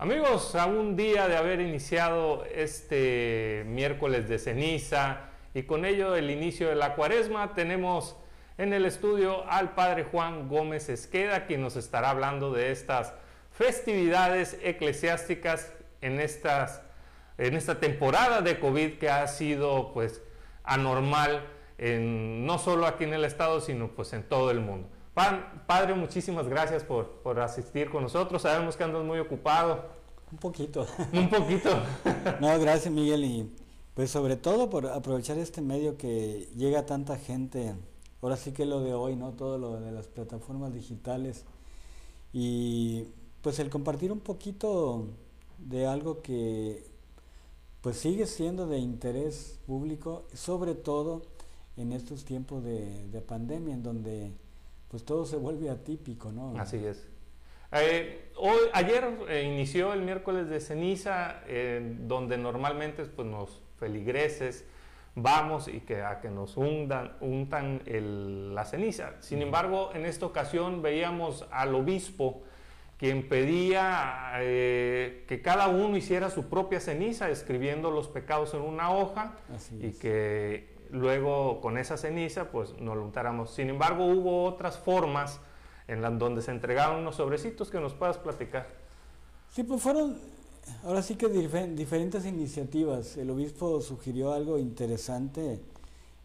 Amigos, a un día de haber iniciado este miércoles de ceniza y con ello el inicio de la cuaresma, tenemos en el estudio al Padre Juan Gómez Esqueda, quien nos estará hablando de estas festividades eclesiásticas en, esta temporada de COVID que ha sido pues anormal, en, no solo aquí en el estado, sino pues en todo el mundo. Padre, muchísimas gracias por, por, asistir con nosotros. Sabemos que andas muy ocupado. Un poquito. Un poquito. no, gracias Miguel y pues sobre todo por aprovechar este medio que llega a tanta gente. Ahora sí que lo de hoy, ¿no? Todo lo de las plataformas digitales y pues el compartir un poquito de algo que pues sigue siendo de interés público, sobre todo en estos tiempos de, de pandemia en donde pues todo se vuelve atípico, ¿no? Así es. Eh, hoy, ayer eh, inició el miércoles de ceniza, eh, donde normalmente pues, los feligreses vamos y que a que nos untan la ceniza. Sin embargo, en esta ocasión veíamos al obispo quien pedía que cada uno hiciera su propia ceniza, escribiendo los pecados en una hoja y que luego con esa ceniza pues nos lo untáramos. Sin embargo, hubo otras formas en las donde se entregaron unos sobrecitos que nos puedas platicar. Sí, pues fueron, ahora sí que diferentes iniciativas. El obispo sugirió algo interesante,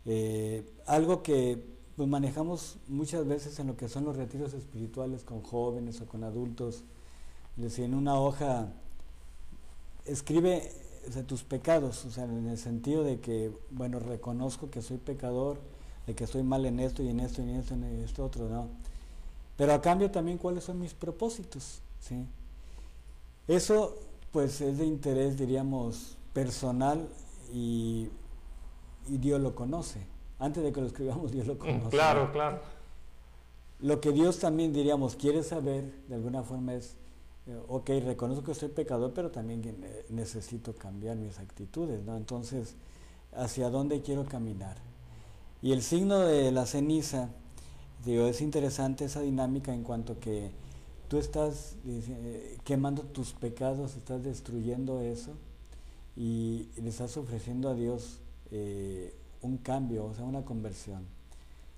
eh, algo que pues, manejamos muchas veces en lo que son los retiros espirituales con jóvenes o con adultos. decía, en una hoja, escribe tus pecados, o sea, en el sentido de que, bueno, reconozco que soy pecador, de que estoy mal en esto y en esto y en esto y en esto otro, ¿no? Pero a cambio también cuáles son mis propósitos, ¿sí? Eso, pues, es de interés, diríamos, personal y, y Dios lo conoce. Antes de que lo escribamos, Dios lo mm, conoce. Claro, claro. Lo que Dios también, diríamos, quiere saber, de alguna forma, es ok, reconozco que soy pecador, pero también necesito cambiar mis actitudes, ¿no? Entonces, ¿hacia dónde quiero caminar? Y el signo de la ceniza, digo, es interesante esa dinámica en cuanto que tú estás eh, quemando tus pecados, estás destruyendo eso y le estás ofreciendo a Dios eh, un cambio, o sea, una conversión.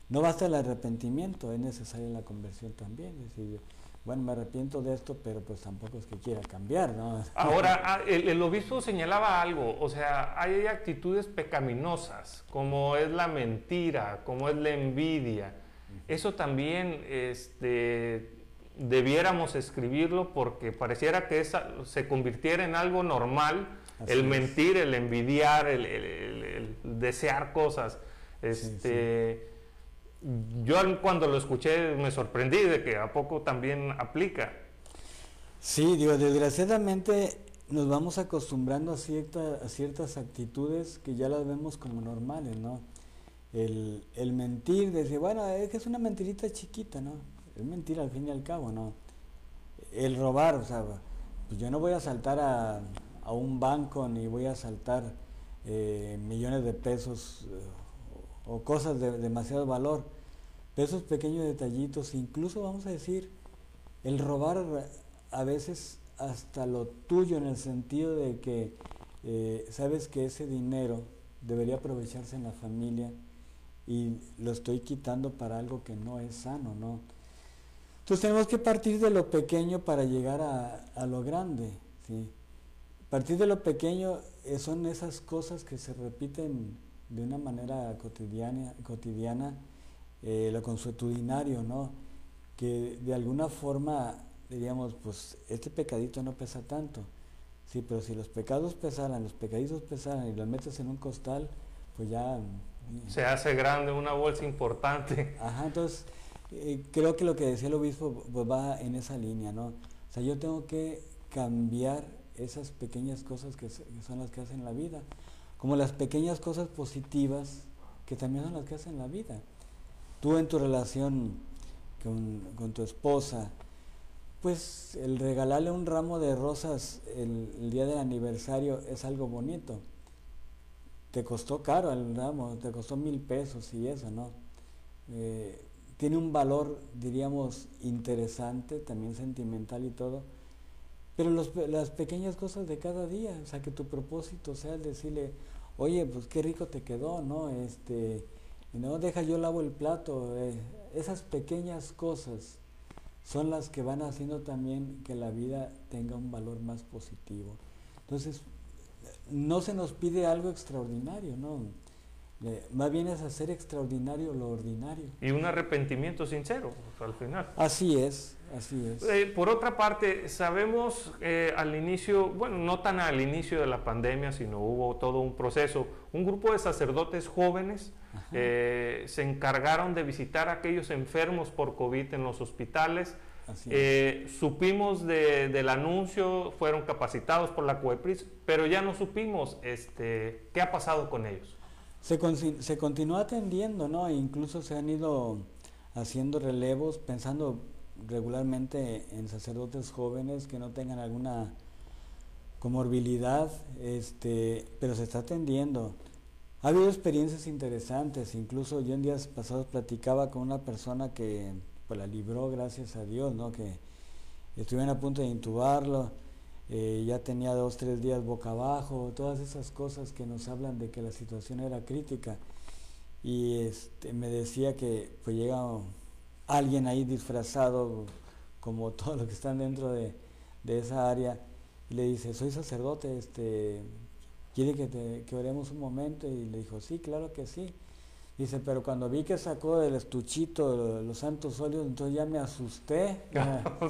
No basta el arrepentimiento, es necesaria la conversión también. Es decir, bueno, me arrepiento de esto, pero pues tampoco es que quiera cambiar, ¿no? Ahora, ah, el, obispo señalaba algo, o sea, hay actitudes pecaminosas, como es la mentira, como es la envidia. Eso también este, debiéramos escribirlo porque pareciera que esa, se convirtiera en algo normal, el mentir, el envidiar, el, desear cosas. Este, yo cuando lo escuché me sorprendí de que a poco también aplica. Sí, digo, desgraciadamente nos vamos acostumbrando a, cierta, a ciertas actitudes que ya las vemos como normales, ¿no? El, el mentir, decir, bueno, es que es una mentirita chiquita, ¿no? Es mentira al fin y al cabo, ¿no? El robar, o sea, pues yo no voy a saltar a, a un banco ni voy a saltar eh, millones de pesos. Eh, o cosas de demasiado valor. Pero esos pequeños detallitos, incluso vamos a decir, el robar a veces hasta lo tuyo en el sentido de que eh, sabes que ese dinero debería aprovecharse en la familia y lo estoy quitando para algo que no es sano, ¿no? Entonces tenemos que partir de lo pequeño para llegar a, a lo grande, ¿sí? Partir de lo pequeño eh, son esas cosas que se repiten de una manera cotidiana, cotidiana eh, lo consuetudinario, ¿no? Que de alguna forma diríamos, pues este pecadito no pesa tanto. Sí, pero si los pecados pesaran, los pecaditos pesaran y los metes en un costal, pues ya... Mm, Se hace grande, una bolsa importante. Ajá, entonces eh, creo que lo que decía el obispo pues va en esa línea, ¿no? O sea, yo tengo que cambiar esas pequeñas cosas que son las que hacen la vida como las pequeñas cosas positivas que también son las que hacen la vida. Tú en tu relación con, tu esposa, pues el regalarle un ramo de rosas el, día del aniversario es algo bonito. Te costó caro el ramo, te costó mil pesos y eso, ¿no? Eh, tiene un valor, diríamos, interesante, también sentimental y todo, pero las pequeñas cosas de cada día, o sea, que tu propósito sea el decirle, oye, pues qué rico te quedó, ¿no? Este, no, deja yo lavo el plato, eh, esas pequeñas cosas son las que van haciendo también que la vida tenga un valor más positivo. Entonces, no se nos pide algo extraordinario, ¿no? Más bien es hacer extraordinario lo ordinario. Y un arrepentimiento sincero, al final. Así es, así es. Eh, por otra parte, sabemos eh, al inicio, bueno, no tan al inicio de la pandemia, sino hubo todo un proceso, un grupo de sacerdotes jóvenes eh, se encargaron de visitar a aquellos enfermos por COVID en los hospitales. supimos del anuncio, fueron capacitados por la COEPRIS, pero ya no supimos este, qué ha pasado con ellos. Se, se continúa atendiendo, ¿no? E incluso se han ido haciendo relevos, pensando regularmente en sacerdotes jóvenes que no tengan alguna comorbilidad, este, pero se está atendiendo. Ha habido experiencias interesantes, incluso yo en días pasados platicaba con una persona que pues, la libró, gracias a Dios, ¿no? que estuvieron a punto de intubarlo, eh, ya tenía dos, tres días boca abajo, todas esas cosas que nos hablan de que la situación era crítica. Y este, me decía que pues llega alguien ahí disfrazado, como todos los que están dentro de, esa área, y le dice, soy sacerdote, este, ¿quiere que, que oremos un momento? Y le dijo, sí, claro que sí. Dice, pero cuando vi que sacó del estuchito los santos óleos, entonces ya me asusté.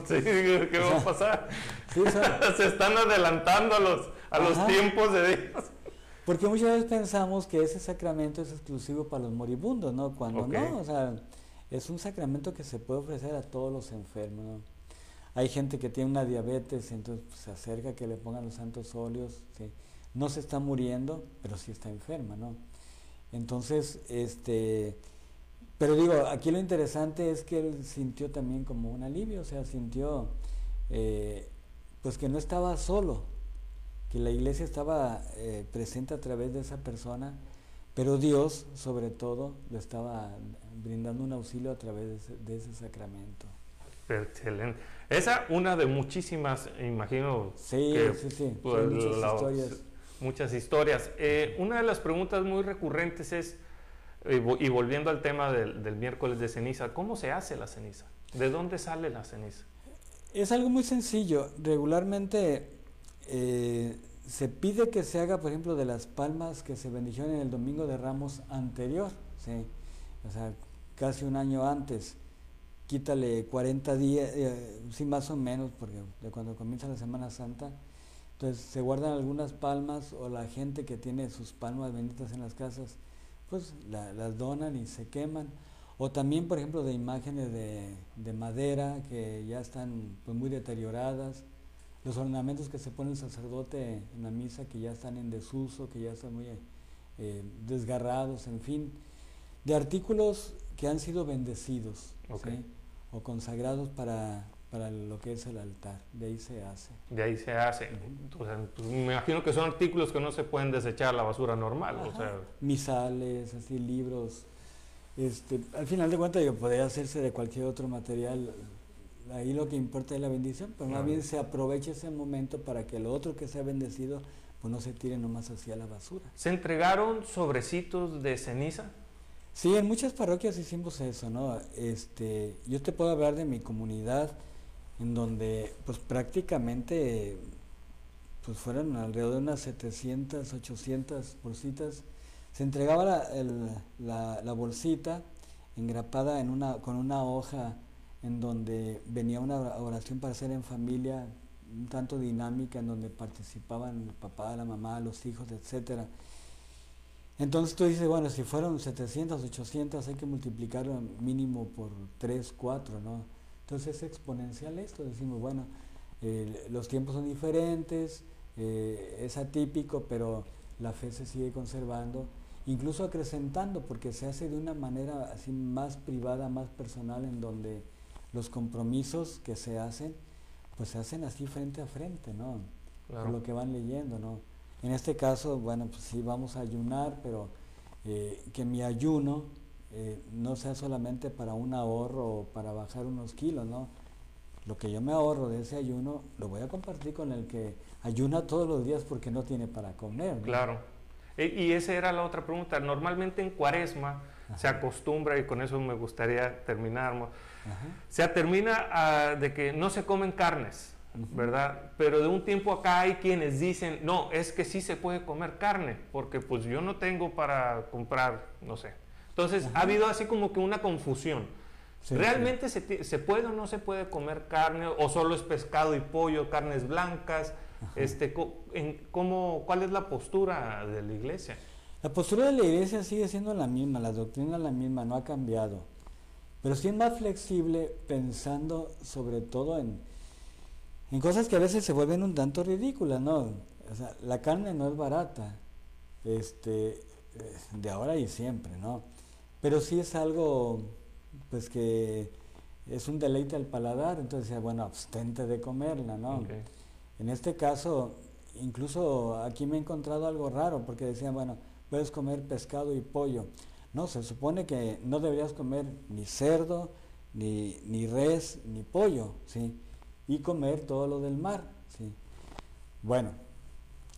sí, ¿qué va a pasar? Se están adelantando a los, a los tiempos de Dios. Porque muchas veces pensamos que ese sacramento es exclusivo para los moribundos, ¿no? Cuando no, o sea, es un sacramento que se puede ofrecer a todos los enfermos. Hay gente que tiene una diabetes, entonces pues, se acerca que le pongan los santos óleos. No se está muriendo, pero sí está enferma, ¿no? Entonces, este, pero digo, aquí lo interesante es que él sintió también como un alivio, o sea, sintió eh, pues que no estaba solo, que la iglesia estaba eh, presente a través de esa persona, pero Dios, sobre todo, le estaba brindando un auxilio a través de ese, sacramento. Excelente. Esa una de muchísimas, imagino. Sí, sí, sí. Pues, muchas historias muchas historias. Eh, una de las preguntas muy recurrentes es, y volviendo al tema del, miércoles de ceniza, ¿cómo se hace la ceniza? ¿De dónde sale la ceniza? Es algo muy sencillo. Regularmente eh, se pide que se haga, por ejemplo, de las palmas que se bendijeron en el Domingo de Ramos anterior, ¿sí? o sea, casi un año antes. Quítale 40 días, eh, sí, más o menos, porque de cuando comienza la Semana Santa, entonces se guardan algunas palmas o la gente que tiene sus palmas benditas en las casas, pues las donan y se queman. O también, por ejemplo, de imágenes de, madera que ya están pues, muy deterioradas. Los ornamentos que se pone el sacerdote en la misa que ya están en desuso, que ya están muy eh, desgarrados, en fin. De artículos que han sido bendecidos o consagrados para, para lo que es el altar. De ahí se hace. De ahí se hace. Pues, me imagino que son artículos que no se pueden desechar a la basura normal. O sea. Misales, así, libros. Este, al final de cuentas, yo podría hacerse de cualquier otro material. Ahí lo que importa es la bendición, pero más bien se aprovecha ese momento para que lo otro que sea bendecido pues no se tire nomás hacia la basura. ¿Se entregaron sobrecitos de ceniza? Sí, en muchas parroquias hicimos eso, ¿no? Este, yo te puedo hablar de mi comunidad en donde pues prácticamente pues fueron alrededor de unas 700, 800 bolsitas. Se entregaba la, la, bolsita engrapada en una, con una hoja en donde venía una oración para hacer en familia, un tanto dinámica, en donde participaban el papá, la mamá, los hijos, etcétera. Entonces tú dices, bueno, si fueron 700, 800, hay que multiplicarlo mínimo por 3, 4, ¿no? Entonces es exponencial esto, decimos, bueno, los tiempos son diferentes, eh, es atípico, pero la fe se sigue conservando, incluso acrecentando, porque se hace de una manera así más privada, más personal, en donde los compromisos que se hacen, pues se hacen así frente a frente, ¿no? Por lo que van leyendo, ¿no? En este caso, bueno, pues sí vamos a ayunar, pero eh, que mi ayuno eh, no sea solamente para un ahorro o para bajar unos kilos, ¿no? lo que yo me ahorro de ese ayuno lo voy a compartir con el que ayuna todos los días porque no tiene para comer. Claro. E, y esa era la otra pregunta. Normalmente en cuaresma se acostumbra, y con eso me gustaría terminar, se termina de que no se comen carnes, ¿verdad? Pero de un tiempo acá hay quienes dicen, no, es que sí se puede comer carne, porque pues yo no tengo para comprar, no sé. Entonces ha habido así como que una confusión. ¿Realmente Se, se, puede o no se puede comer carne? ¿O solo es pescado y pollo, carnes blancas? Este, en, ¿cómo, ¿Cuál es la postura de la iglesia? La postura de la iglesia sigue siendo la misma, la doctrina es la misma, no ha cambiado. Pero sí es más flexible pensando sobre todo en, en cosas que a veces se vuelven un tanto ridículas, ¿no? O sea, la carne no es barata, este, eh, de ahora y siempre, ¿no? Pero sí es algo, pues que es un deleite al paladar, entonces, bueno, abstente de comerla, ¿no? En este caso, incluso aquí me he encontrado algo raro, porque decían, bueno, puedes comer pescado y pollo. No, se supone que no deberías comer ni cerdo, ni, ni res, ni pollo, ¿sí? Y comer todo lo del mar, ¿sí? Bueno,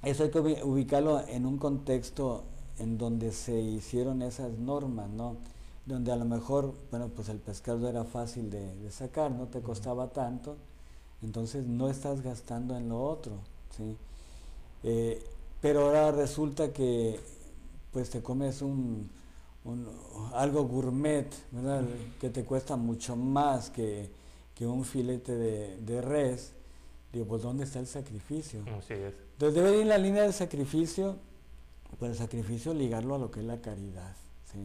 eso hay que ubicarlo en un contexto en donde se hicieron esas normas, ¿no? Donde a lo mejor, bueno, pues el pescado era fácil de, sacar, no te costaba tanto, entonces no estás gastando en lo otro, ¿sí? Eh, pero ahora resulta que pues te comes un, algo gourmet, ¿verdad? Que te cuesta mucho más que, un filete de, res. Digo, pues ¿dónde está el sacrificio? Entonces debe ir en la línea del sacrificio, pues el sacrificio ligarlo a lo que es la caridad. ¿sí?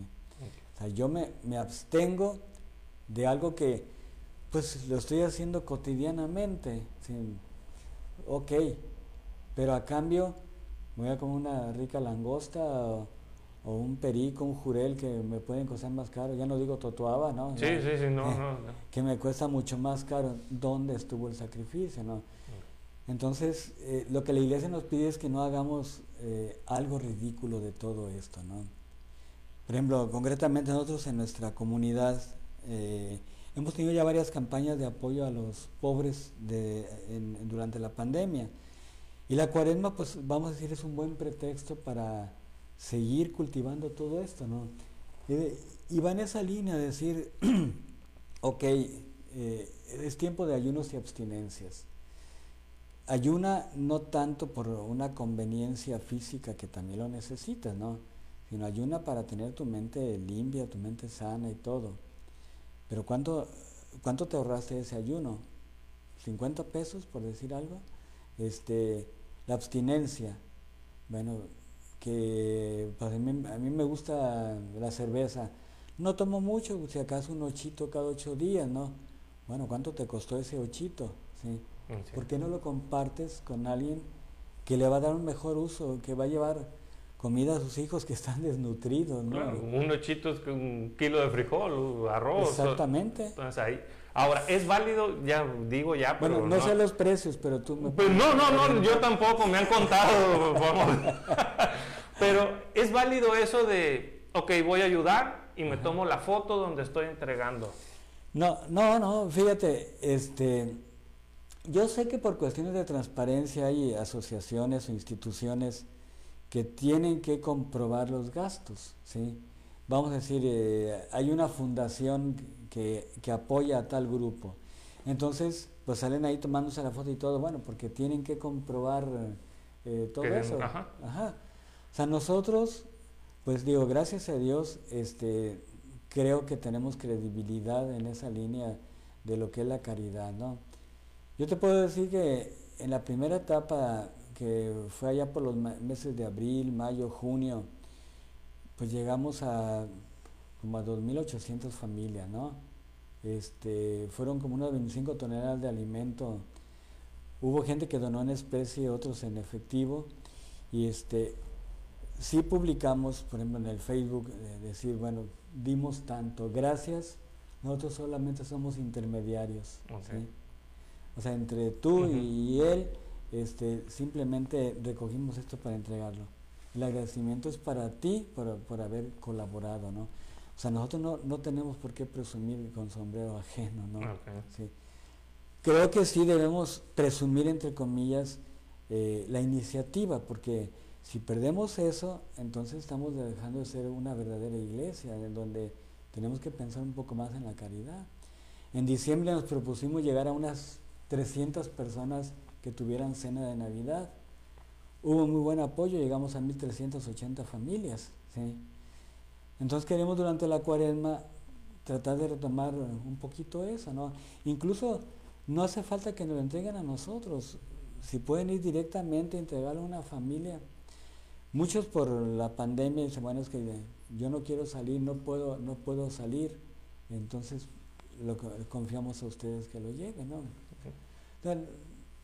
O sea, yo me, me abstengo de algo que pues lo estoy haciendo cotidianamente. ¿sí? Ok, pero a cambio voy a comer una rica langosta o, un perico, un jurel que me pueden costar más caro. Ya no digo totuaba, ¿no? Sí, sí, sí, no, no, Que me cuesta mucho más caro. ¿Dónde estuvo el sacrificio, no? Entonces, eh, lo que la iglesia nos pide es que no hagamos eh, algo ridículo de todo esto, ¿no? Por ejemplo, concretamente nosotros en nuestra comunidad eh, hemos tenido ya varias campañas de apoyo a los pobres durante la pandemia. Y la cuaresma, pues vamos a decir, es un buen pretexto para seguir cultivando todo esto, ¿no? Y, va en esa línea de decir, ok, eh, es tiempo de ayunos y abstinencias. Ayuna no tanto por una conveniencia física que también lo necesitas, ¿no? Sino ayuna para tener tu mente limpia, tu mente sana y todo. Pero ¿cuánto, cuánto te ahorraste ese ayuno? ¿50 pesos, por decir algo? Este, la abstinencia. Bueno, que pues, a, mí, me gusta la cerveza. No tomo mucho, si acaso un ochito cada ocho días, ¿no? Bueno, ¿cuánto te costó ese ochito? ¿Sí? Mm, ¿Por qué no lo compartes con alguien que le va a dar un mejor uso, que va a llevar comida a sus hijos que están desnutridos, ¿no? un ochito es un kilo de frijol, arroz. Exactamente. Entonces ahí Ahora, ¿es válido? Ya digo ya, pero... Bueno, no, sé los precios, pero tú me... Pues no, no, no, yo tampoco, me han contado. pero ¿es válido eso de, ok, voy a ayudar y me tomo la foto donde estoy entregando? No, no, no, fíjate, este... Yo sé que por cuestiones de transparencia hay asociaciones o instituciones que tienen que comprobar los gastos, ¿sí? Vamos a decir, eh, hay una fundación que, apoya a tal grupo. Entonces, pues salen ahí tomándose la foto y todo, bueno, porque tienen que comprobar eh, todo eso. Ajá. O sea, nosotros, pues digo, gracias a Dios, este, creo que tenemos credibilidad en esa línea de lo que es la caridad, ¿no? Yo te puedo decir que en la primera etapa, que fue allá por los meses de abril, mayo, junio, pues llegamos a como a 2.800 familias, ¿no? Este, fueron como unas 25 toneladas de alimento. Hubo gente que donó en especie, otros en efectivo. Y este, sí publicamos, por ejemplo, en el Facebook, decir, bueno, dimos tanto, gracias, nosotros solamente somos intermediarios. O sea, entre tú y él, este, simplemente recogimos esto para entregarlo. El agradecimiento es para ti por, por haber colaborado, ¿no? O sea, nosotros no, no tenemos por qué presumir con sombrero ajeno, ¿no? Sí. creo que sí debemos presumir, entre comillas, eh, la iniciativa, porque si perdemos eso, entonces estamos dejando de ser una verdadera iglesia, en donde tenemos que pensar un poco más en la caridad. En diciembre nos propusimos llegar a unas 300 personas que tuvieran cena de Navidad. Hubo muy buen apoyo, llegamos a 1.380 familias. Entonces queremos durante la cuaresma tratar de retomar un poquito eso. ¿no? Incluso no hace falta que nos lo entreguen a nosotros. Si pueden ir directamente a entregarlo a una familia. Muchos por la pandemia dicen, bueno, es que yo no quiero salir, no puedo, no puedo salir. Entonces lo confiamos a ustedes que lo lleven. ¿no?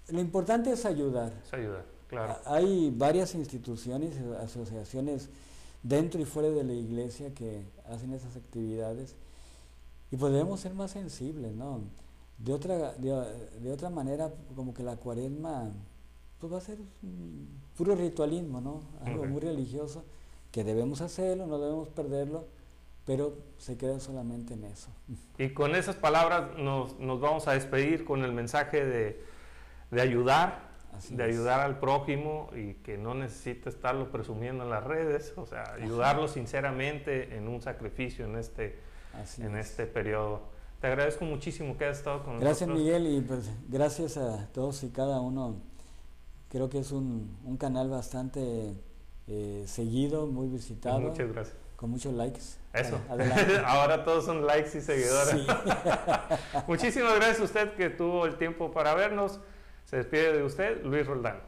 lo importante es ayudar. Es ayudar, claro. Hay varias instituciones, asociaciones dentro y fuera de la iglesia que hacen esas actividades y podemos ser más sensibles, ¿no? De otra, de, otra manera, como que la cuaresma pues va a ser puro ritualismo, ¿no? Algo muy religioso, que debemos hacerlo, no debemos perderlo, pero se queda solamente en eso. Y con esas palabras nos, nos vamos a despedir con el mensaje de, de ayudar, de ayudar al prójimo y que no necesita estarlo presumiendo en las redes, o sea, ayudarlo sinceramente en un sacrificio en este, en este periodo. Te agradezco muchísimo que hayas estado con gracias, nosotros. Gracias Miguel y pues gracias a todos y cada uno. Creo que es un, un canal bastante eh, seguido, muy visitado. Muchas gracias. Con muchos likes. Eso. Ahora todos son likes y seguidores. Muchísimas gracias a usted que tuvo el tiempo para vernos. Se despide de usted, Luis Roldán.